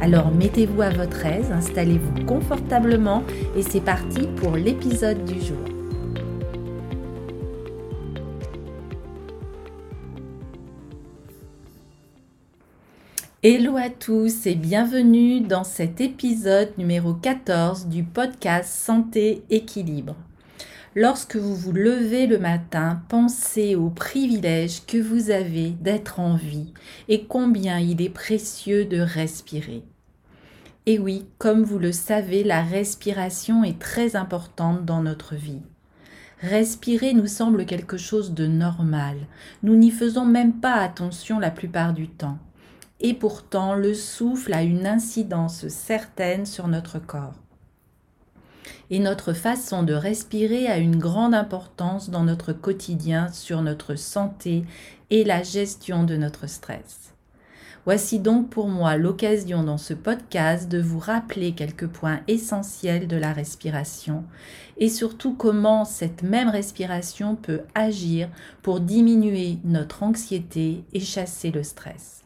Alors mettez-vous à votre aise, installez-vous confortablement et c'est parti pour l'épisode du jour. Hello à tous et bienvenue dans cet épisode numéro 14 du podcast Santé Équilibre. Lorsque vous vous levez le matin, pensez au privilège que vous avez d'être en vie et combien il est précieux de respirer. Et oui, comme vous le savez, la respiration est très importante dans notre vie. Respirer nous semble quelque chose de normal. Nous n'y faisons même pas attention la plupart du temps. Et pourtant, le souffle a une incidence certaine sur notre corps. Et notre façon de respirer a une grande importance dans notre quotidien sur notre santé et la gestion de notre stress. Voici donc pour moi l'occasion dans ce podcast de vous rappeler quelques points essentiels de la respiration et surtout comment cette même respiration peut agir pour diminuer notre anxiété et chasser le stress.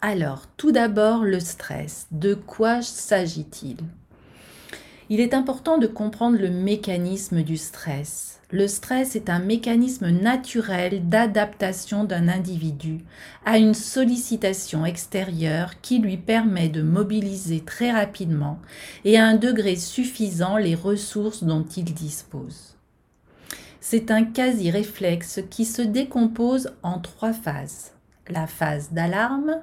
Alors, tout d'abord, le stress. De quoi s'agit-il? Il est important de comprendre le mécanisme du stress. Le stress est un mécanisme naturel d'adaptation d'un individu à une sollicitation extérieure qui lui permet de mobiliser très rapidement et à un degré suffisant les ressources dont il dispose. C'est un quasi-réflexe qui se décompose en trois phases. La phase d'alarme,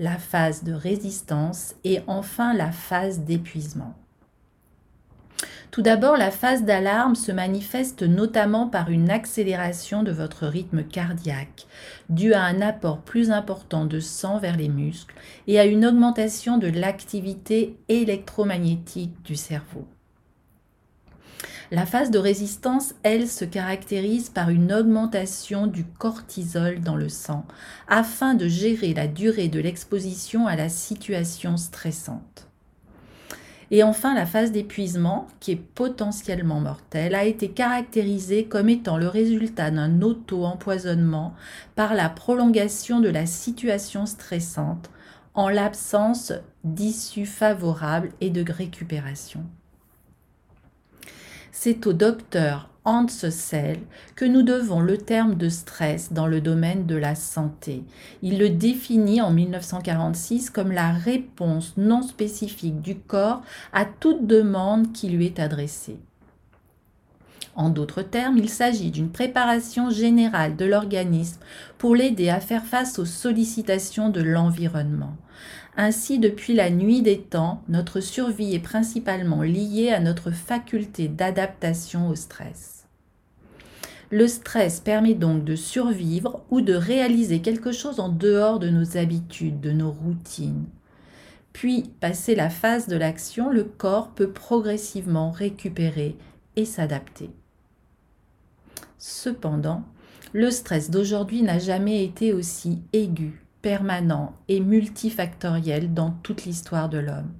la phase de résistance et enfin la phase d'épuisement. Tout d'abord, la phase d'alarme se manifeste notamment par une accélération de votre rythme cardiaque, due à un apport plus important de sang vers les muscles et à une augmentation de l'activité électromagnétique du cerveau. La phase de résistance, elle, se caractérise par une augmentation du cortisol dans le sang, afin de gérer la durée de l'exposition à la situation stressante. Et enfin, la phase d'épuisement, qui est potentiellement mortelle, a été caractérisée comme étant le résultat d'un auto-empoisonnement par la prolongation de la situation stressante en l'absence d'issue favorable et de récupération. C'est au docteur Hans Sell que nous devons le terme de stress dans le domaine de la santé. Il le définit en 1946 comme la réponse non spécifique du corps à toute demande qui lui est adressée. En d'autres termes, il s'agit d'une préparation générale de l'organisme pour l'aider à faire face aux sollicitations de l'environnement. Ainsi, depuis la nuit des temps, notre survie est principalement liée à notre faculté d'adaptation au stress. Le stress permet donc de survivre ou de réaliser quelque chose en dehors de nos habitudes, de nos routines. Puis, passé la phase de l'action, le corps peut progressivement récupérer et s'adapter. Cependant, le stress d'aujourd'hui n'a jamais été aussi aigu permanent et multifactoriel dans toute l'histoire de l'homme.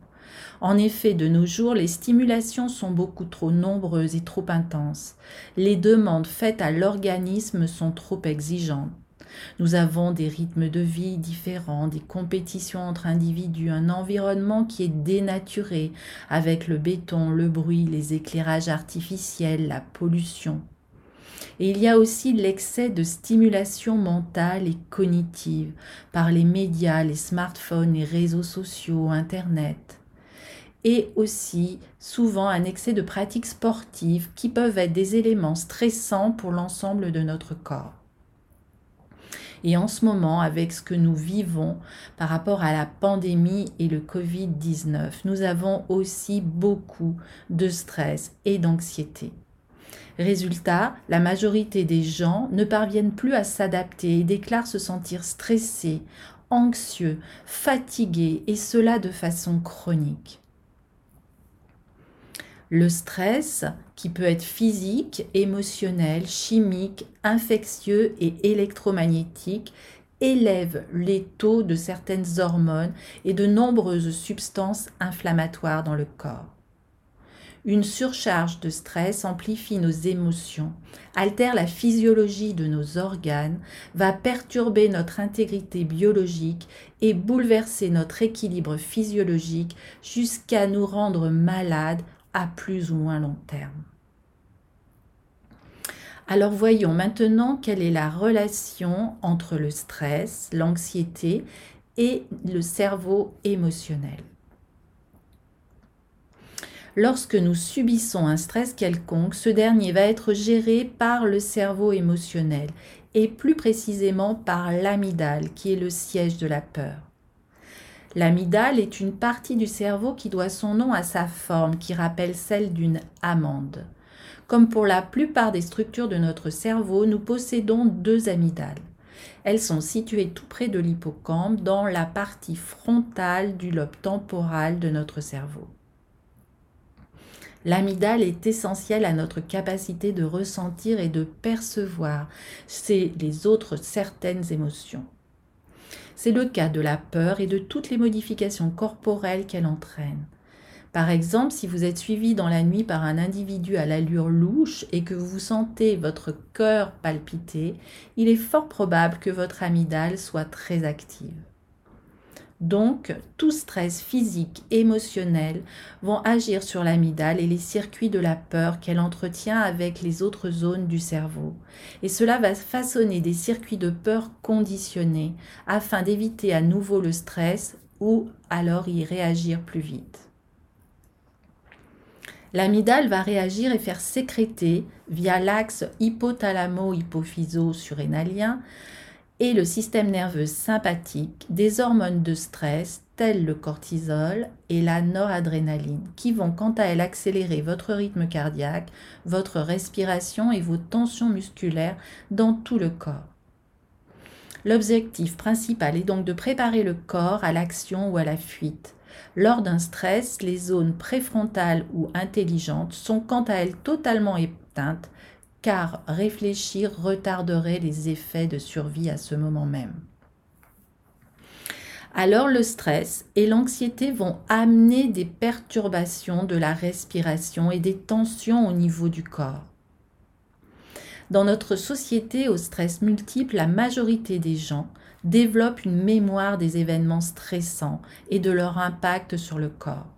En effet, de nos jours, les stimulations sont beaucoup trop nombreuses et trop intenses. Les demandes faites à l'organisme sont trop exigeantes. Nous avons des rythmes de vie différents, des compétitions entre individus, un environnement qui est dénaturé avec le béton, le bruit, les éclairages artificiels, la pollution. Et il y a aussi l'excès de stimulation mentale et cognitive par les médias, les smartphones, les réseaux sociaux, Internet. Et aussi souvent un excès de pratiques sportives qui peuvent être des éléments stressants pour l'ensemble de notre corps. Et en ce moment, avec ce que nous vivons par rapport à la pandémie et le Covid-19, nous avons aussi beaucoup de stress et d'anxiété. Résultat, la majorité des gens ne parviennent plus à s'adapter et déclarent se sentir stressés, anxieux, fatigués, et cela de façon chronique. Le stress, qui peut être physique, émotionnel, chimique, infectieux et électromagnétique, élève les taux de certaines hormones et de nombreuses substances inflammatoires dans le corps. Une surcharge de stress amplifie nos émotions, altère la physiologie de nos organes, va perturber notre intégrité biologique et bouleverser notre équilibre physiologique jusqu'à nous rendre malades plus ou moins long terme. Alors voyons maintenant quelle est la relation entre le stress, l'anxiété et le cerveau émotionnel. Lorsque nous subissons un stress quelconque, ce dernier va être géré par le cerveau émotionnel et plus précisément par l'amygdale qui est le siège de la peur. L'amygdale est une partie du cerveau qui doit son nom à sa forme qui rappelle celle d'une amande. Comme pour la plupart des structures de notre cerveau, nous possédons deux amygdales. Elles sont situées tout près de l'hippocampe dans la partie frontale du lobe temporal de notre cerveau. L'amygdale est essentielle à notre capacité de ressentir et de percevoir les autres certaines émotions. C'est le cas de la peur et de toutes les modifications corporelles qu'elle entraîne. Par exemple, si vous êtes suivi dans la nuit par un individu à l'allure louche et que vous sentez votre cœur palpiter, il est fort probable que votre amygdale soit très active. Donc, tout stress physique, émotionnel vont agir sur l'amygdale et les circuits de la peur qu'elle entretient avec les autres zones du cerveau. Et cela va façonner des circuits de peur conditionnés afin d'éviter à nouveau le stress ou alors y réagir plus vite. L'amygdale va réagir et faire sécréter via l'axe hypothalamo-hypophyso-surrénalien et le système nerveux sympathique des hormones de stress telles le cortisol et la noradrénaline, qui vont quant à elles accélérer votre rythme cardiaque, votre respiration et vos tensions musculaires dans tout le corps. L'objectif principal est donc de préparer le corps à l'action ou à la fuite. Lors d'un stress, les zones préfrontales ou intelligentes sont quant à elles totalement éteintes car réfléchir retarderait les effets de survie à ce moment même. Alors le stress et l'anxiété vont amener des perturbations de la respiration et des tensions au niveau du corps. Dans notre société au stress multiple, la majorité des gens développent une mémoire des événements stressants et de leur impact sur le corps.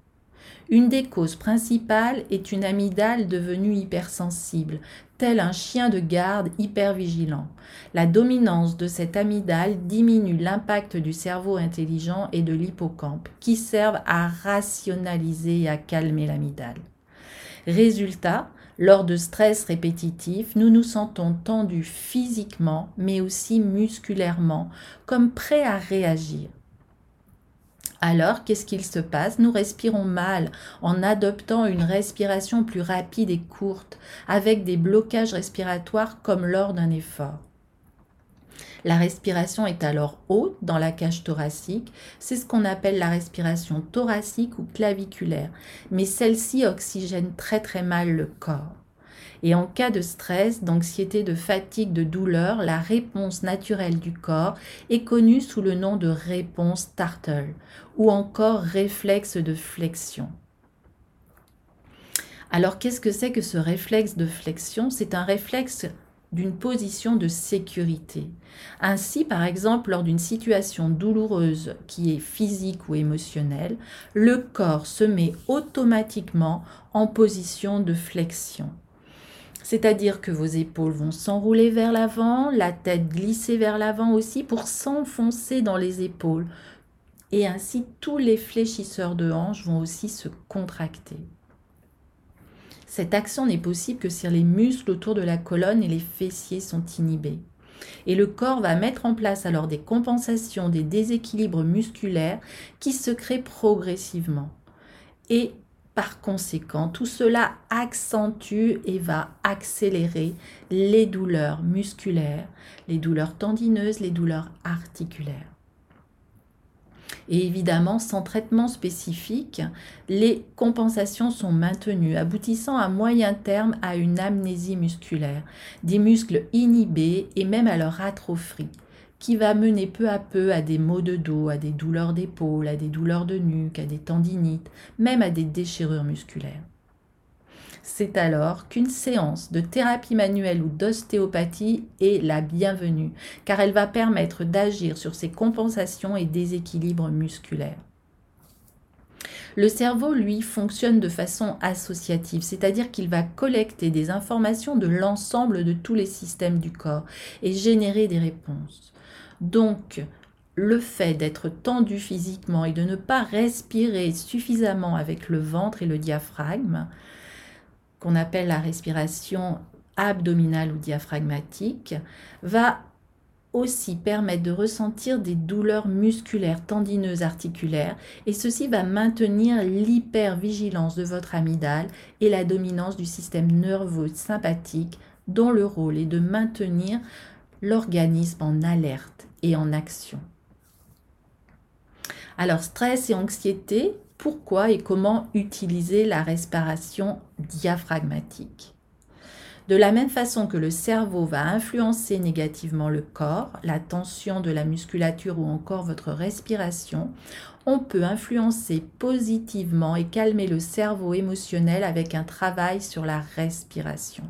Une des causes principales est une amygdale devenue hypersensible, tel un chien de garde hyper vigilant. La dominance de cette amygdale diminue l'impact du cerveau intelligent et de l'hippocampe, qui servent à rationaliser et à calmer l'amygdale. Résultat, lors de stress répétitifs, nous nous sentons tendus physiquement, mais aussi musculairement, comme prêts à réagir. Alors, qu'est-ce qu'il se passe? Nous respirons mal en adoptant une respiration plus rapide et courte, avec des blocages respiratoires comme lors d'un effort. La respiration est alors haute dans la cage thoracique, c'est ce qu'on appelle la respiration thoracique ou claviculaire, mais celle-ci oxygène très très mal le corps. Et en cas de stress, d'anxiété, de fatigue, de douleur, la réponse naturelle du corps est connue sous le nom de réponse Tartle ou encore réflexe de flexion. Alors qu'est-ce que c'est que ce réflexe de flexion? C'est un réflexe d'une position de sécurité. Ainsi, par exemple, lors d'une situation douloureuse qui est physique ou émotionnelle, le corps se met automatiquement en position de flexion. C'est-à-dire que vos épaules vont s'enrouler vers l'avant, la tête glisser vers l'avant aussi pour s'enfoncer dans les épaules. Et ainsi, tous les fléchisseurs de hanches vont aussi se contracter. Cette action n'est possible que si les muscles autour de la colonne et les fessiers sont inhibés. Et le corps va mettre en place alors des compensations des déséquilibres musculaires qui se créent progressivement. Et par conséquent, tout cela accentue et va accélérer les douleurs musculaires, les douleurs tendineuses, les douleurs articulaires. Et évidemment, sans traitement spécifique, les compensations sont maintenues, aboutissant à moyen terme à une amnésie musculaire, des muscles inhibés et même à leur atrophie, qui va mener peu à peu à des maux de dos, à des douleurs d'épaule, à des douleurs de nuque, à des tendinites, même à des déchirures musculaires. C'est alors qu'une séance de thérapie manuelle ou d'ostéopathie est la bienvenue, car elle va permettre d'agir sur ces compensations et déséquilibres musculaires. Le cerveau, lui, fonctionne de façon associative, c'est-à-dire qu'il va collecter des informations de l'ensemble de tous les systèmes du corps et générer des réponses. Donc, le fait d'être tendu physiquement et de ne pas respirer suffisamment avec le ventre et le diaphragme qu'on appelle la respiration abdominale ou diaphragmatique, va aussi permettre de ressentir des douleurs musculaires, tendineuses, articulaires, et ceci va maintenir l'hypervigilance de votre amygdale et la dominance du système nerveux sympathique, dont le rôle est de maintenir l'organisme en alerte et en action. Alors, stress et anxiété pourquoi et comment utiliser la respiration diaphragmatique? De la même façon que le cerveau va influencer négativement le corps, la tension de la musculature ou encore votre respiration, on peut influencer positivement et calmer le cerveau émotionnel avec un travail sur la respiration.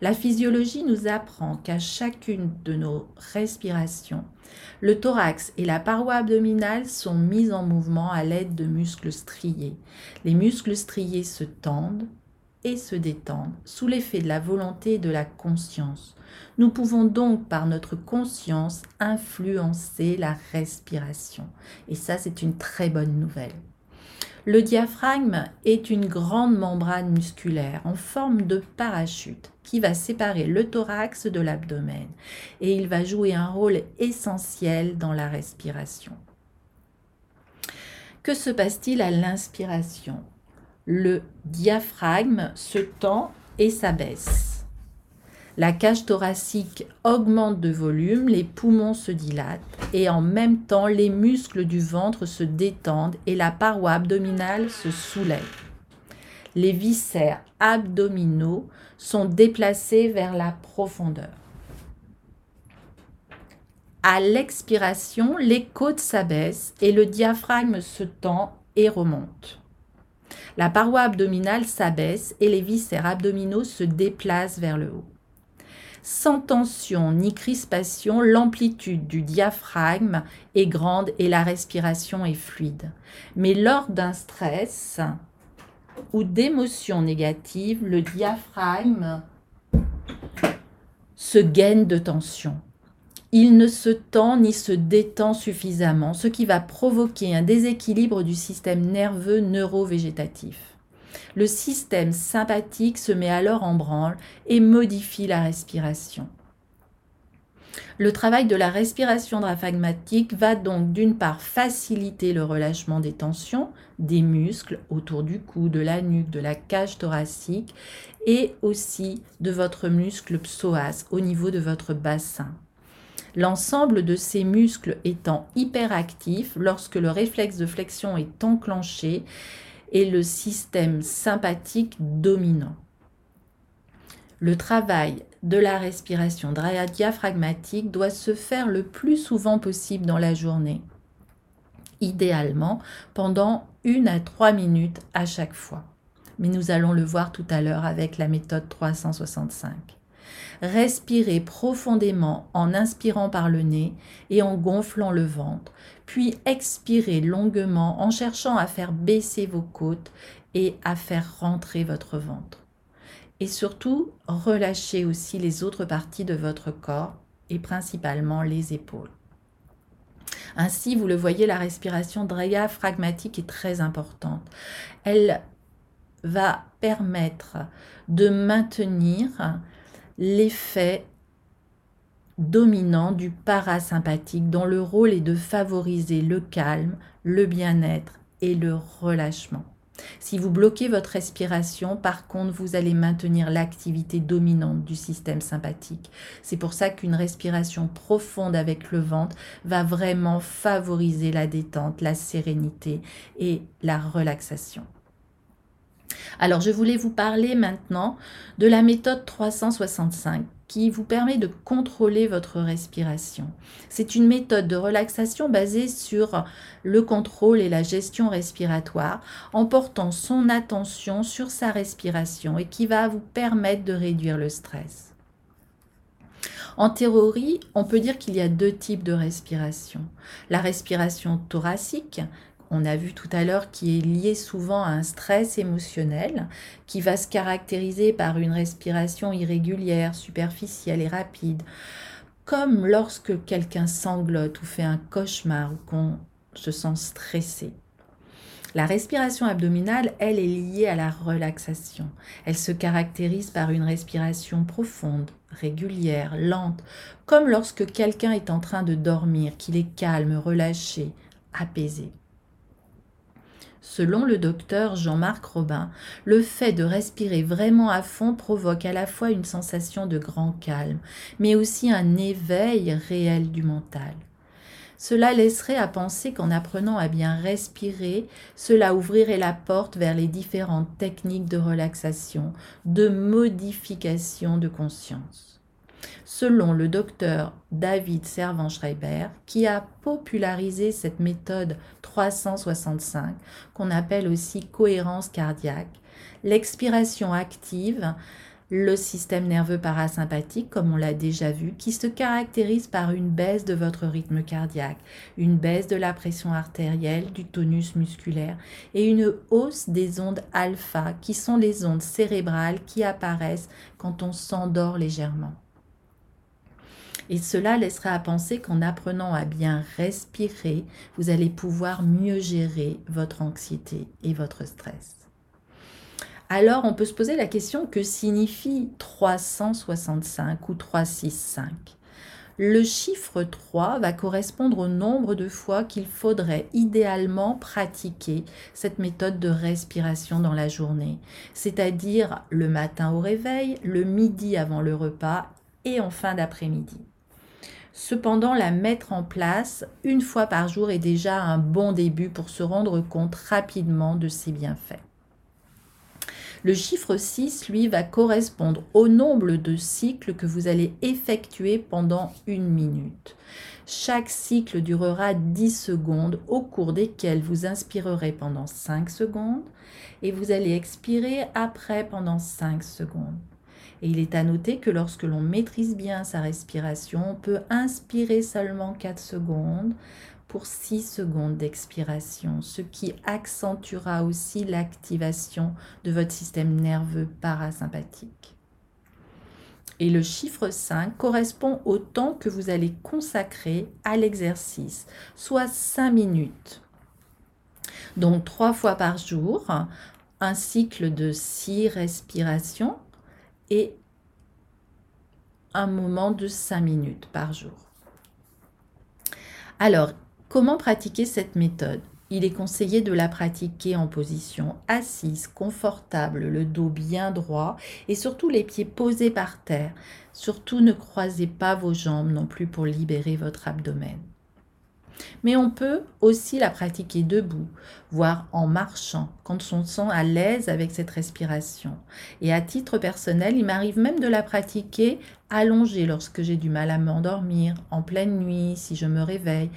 La physiologie nous apprend qu'à chacune de nos respirations, le thorax et la paroi abdominale sont mis en mouvement à l'aide de muscles striés. Les muscles striés se tendent et se détendent sous l'effet de la volonté et de la conscience. Nous pouvons donc par notre conscience influencer la respiration. Et ça, c'est une très bonne nouvelle. Le diaphragme est une grande membrane musculaire en forme de parachute qui va séparer le thorax de l'abdomen et il va jouer un rôle essentiel dans la respiration. Que se passe-t-il à l'inspiration? Le diaphragme se tend et s'abaisse. La cage thoracique augmente de volume, les poumons se dilatent et en même temps les muscles du ventre se détendent et la paroi abdominale se soulève. Les viscères abdominaux sont déplacés vers la profondeur. À l'expiration, les côtes s'abaissent et le diaphragme se tend et remonte. La paroi abdominale s'abaisse et les viscères abdominaux se déplacent vers le haut. Sans tension ni crispation, l'amplitude du diaphragme est grande et la respiration est fluide. Mais lors d'un stress ou d'émotions négatives, le diaphragme se gaine de tension. Il ne se tend ni se détend suffisamment, ce qui va provoquer un déséquilibre du système nerveux neurovégétatif. Le système sympathique se met alors en branle et modifie la respiration. Le travail de la respiration diaphragmatique va donc d'une part faciliter le relâchement des tensions des muscles autour du cou, de la nuque, de la cage thoracique et aussi de votre muscle psoas au niveau de votre bassin. L'ensemble de ces muscles étant hyperactifs lorsque le réflexe de flexion est enclenché, le système sympathique dominant. Le travail de la respiration diaphragmatique doit se faire le plus souvent possible dans la journée, idéalement pendant une à trois minutes à chaque fois. Mais nous allons le voir tout à l'heure avec la méthode 365. Respirez profondément en inspirant par le nez et en gonflant le ventre, puis expirez longuement en cherchant à faire baisser vos côtes et à faire rentrer votre ventre. Et surtout, relâchez aussi les autres parties de votre corps et principalement les épaules. Ainsi, vous le voyez, la respiration diaphragmatique est très importante. Elle va permettre de maintenir l'effet dominant du parasympathique dont le rôle est de favoriser le calme, le bien-être et le relâchement. Si vous bloquez votre respiration, par contre, vous allez maintenir l'activité dominante du système sympathique. C'est pour ça qu'une respiration profonde avec le ventre va vraiment favoriser la détente, la sérénité et la relaxation. Alors, je voulais vous parler maintenant de la méthode 365 qui vous permet de contrôler votre respiration. C'est une méthode de relaxation basée sur le contrôle et la gestion respiratoire en portant son attention sur sa respiration et qui va vous permettre de réduire le stress. En théorie, on peut dire qu'il y a deux types de respiration. La respiration thoracique, on a vu tout à l'heure, qui est lié souvent à un stress émotionnel, qui va se caractériser par une respiration irrégulière, superficielle et rapide, comme lorsque quelqu'un sanglote ou fait un cauchemar ou qu'on se sent stressé. La respiration abdominale, elle, est liée à la relaxation. Elle se caractérise par une respiration profonde, régulière, lente, comme lorsque quelqu'un est en train de dormir, qu'il est calme, relâché, apaisé. Selon le docteur Jean-Marc Robin, le fait de respirer vraiment à fond provoque à la fois une sensation de grand calme, mais aussi un éveil réel du mental. Cela laisserait à penser qu'en apprenant à bien respirer, cela ouvrirait la porte vers les différentes techniques de relaxation, de modification de conscience selon le docteur David Servan-Schreiber, qui a popularisé cette méthode 365, qu'on appelle aussi cohérence cardiaque. L'expiration active le système nerveux parasympathique, comme on l'a déjà vu, qui se caractérise par une baisse de votre rythme cardiaque, une baisse de la pression artérielle, du tonus musculaire et une hausse des ondes alpha, qui sont les ondes cérébrales qui apparaissent quand on s'endort légèrement. Et cela laissera à penser qu'en apprenant à bien respirer, vous allez pouvoir mieux gérer votre anxiété et votre stress. Alors on peut se poser la question que signifie 365 ou 365 le chiffre 3 va correspondre au nombre de fois qu'il faudrait idéalement pratiquer cette méthode de respiration dans la journée, c'est-à-dire le matin au réveil, le midi avant le repas et en fin d'après-midi. Cependant, la mettre en place une fois par jour est déjà un bon début pour se rendre compte rapidement de ses bienfaits. Le chiffre 6, lui, va correspondre au nombre de cycles que vous allez effectuer pendant une minute. Chaque cycle durera 10 secondes au cours desquelles vous inspirerez pendant 5 secondes et vous allez expirer après pendant 5 secondes. Et il est à noter que lorsque l'on maîtrise bien sa respiration, on peut inspirer seulement 4 secondes pour 6 secondes d'expiration, ce qui accentuera aussi l'activation de votre système nerveux parasympathique. Et le chiffre 5 correspond au temps que vous allez consacrer à l'exercice, soit 5 minutes. Donc 3 fois par jour, un cycle de 6 respirations et un moment de 5 minutes par jour. Alors, comment pratiquer cette méthode? Il est conseillé de la pratiquer en position assise, confortable, le dos bien droit et surtout les pieds posés par terre. Surtout ne croisez pas vos jambes non plus pour libérer votre abdomen. Mais on peut aussi la pratiquer debout, voire en marchant, quand on se sent à l'aise avec cette respiration. Et à titre personnel, il m'arrive même de la pratiquer allongée lorsque j'ai du mal à m'endormir, en pleine nuit, si je me réveille,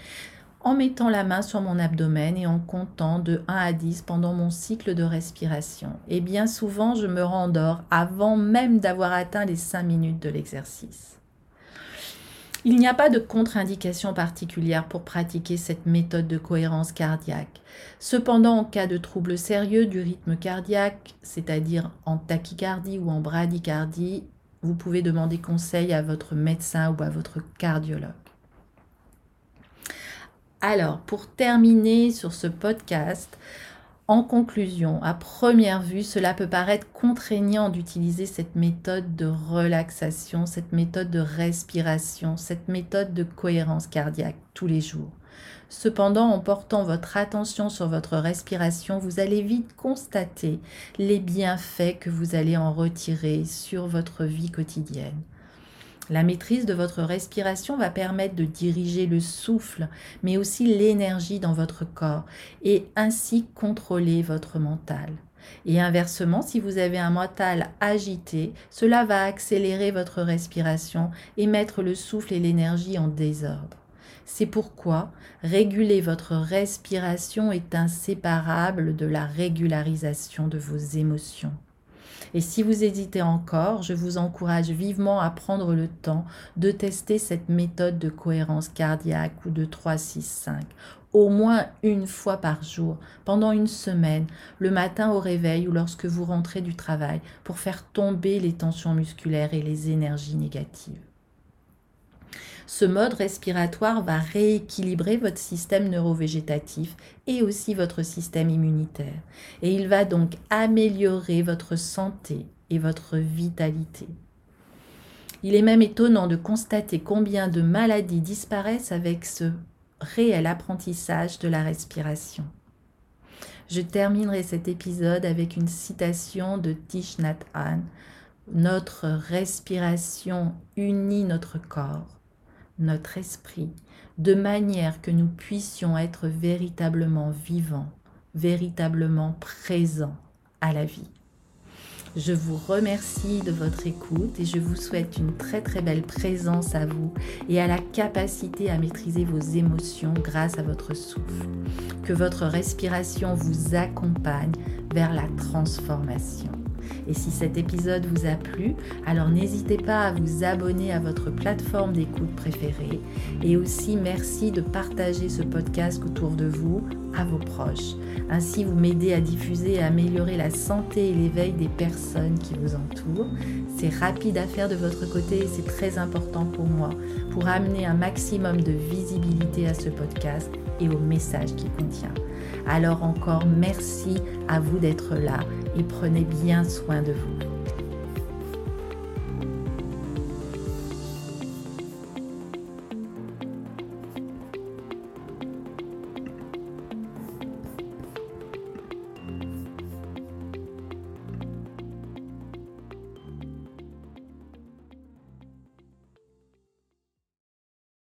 en mettant la main sur mon abdomen et en comptant de 1 à 10 pendant mon cycle de respiration. Et bien souvent, je me rendors avant même d'avoir atteint les 5 minutes de l'exercice. Il n'y a pas de contre-indication particulière pour pratiquer cette méthode de cohérence cardiaque. Cependant, en cas de troubles sérieux du rythme cardiaque, c'est-à-dire en tachycardie ou en bradycardie, vous pouvez demander conseil à votre médecin ou à votre cardiologue. Alors, pour terminer sur ce podcast, En conclusion, à première vue, cela peut paraître contraignant d'utiliser cette méthode de relaxation, cette méthode de respiration, cette méthode de cohérence cardiaque tous les jours. Cependant, en portant votre attention sur votre respiration, vous allez vite constater les bienfaits que vous allez en retirer sur votre vie quotidienne. La maîtrise de votre respiration va permettre de diriger le souffle, mais aussi l'énergie dans votre corps et ainsi contrôler votre mental. Et inversement, si vous avez un mental agité, cela va accélérer votre respiration et mettre le souffle et l'énergie en désordre. C'est pourquoi réguler votre respiration est inséparable de la régularisation de vos émotions. Et si vous hésitez encore, je vous encourage vivement à prendre le temps de tester cette méthode de cohérence cardiaque ou de 3-6-5 au moins une fois par jour, pendant une semaine, le matin au réveil ou lorsque vous rentrez du travail, pour faire tomber les tensions musculaires et les énergies négatives. Ce mode respiratoire va rééquilibrer votre système neurovégétatif et aussi votre système immunitaire. Et il va donc améliorer votre santé et votre vitalité. Il est même étonnant de constater combien de maladies disparaissent avec ce réel apprentissage de la respiration. Je terminerai cet épisode avec une citation de Thich Nhat Hanh. Notre respiration unit notre corps notre esprit, de manière que nous puissions être véritablement vivants, véritablement présents à la vie. Je vous remercie de votre écoute et je vous souhaite une très très belle présence à vous et à la capacité à maîtriser vos émotions grâce à votre souffle. Que votre respiration vous accompagne vers la transformation. Et si cet épisode vous a plu, alors n'hésitez pas à vous abonner à votre plateforme d'écoute préférée. Et aussi merci de partager ce podcast autour de vous, à vos proches. Ainsi, vous m'aidez à diffuser et à améliorer la santé et l'éveil des personnes qui vous entourent. C'est rapide à faire de votre côté et c'est très important pour moi pour amener un maximum de visibilité à ce podcast et au message qu'il contient. Alors encore merci à vous d'être là et prenez bien soin de vous.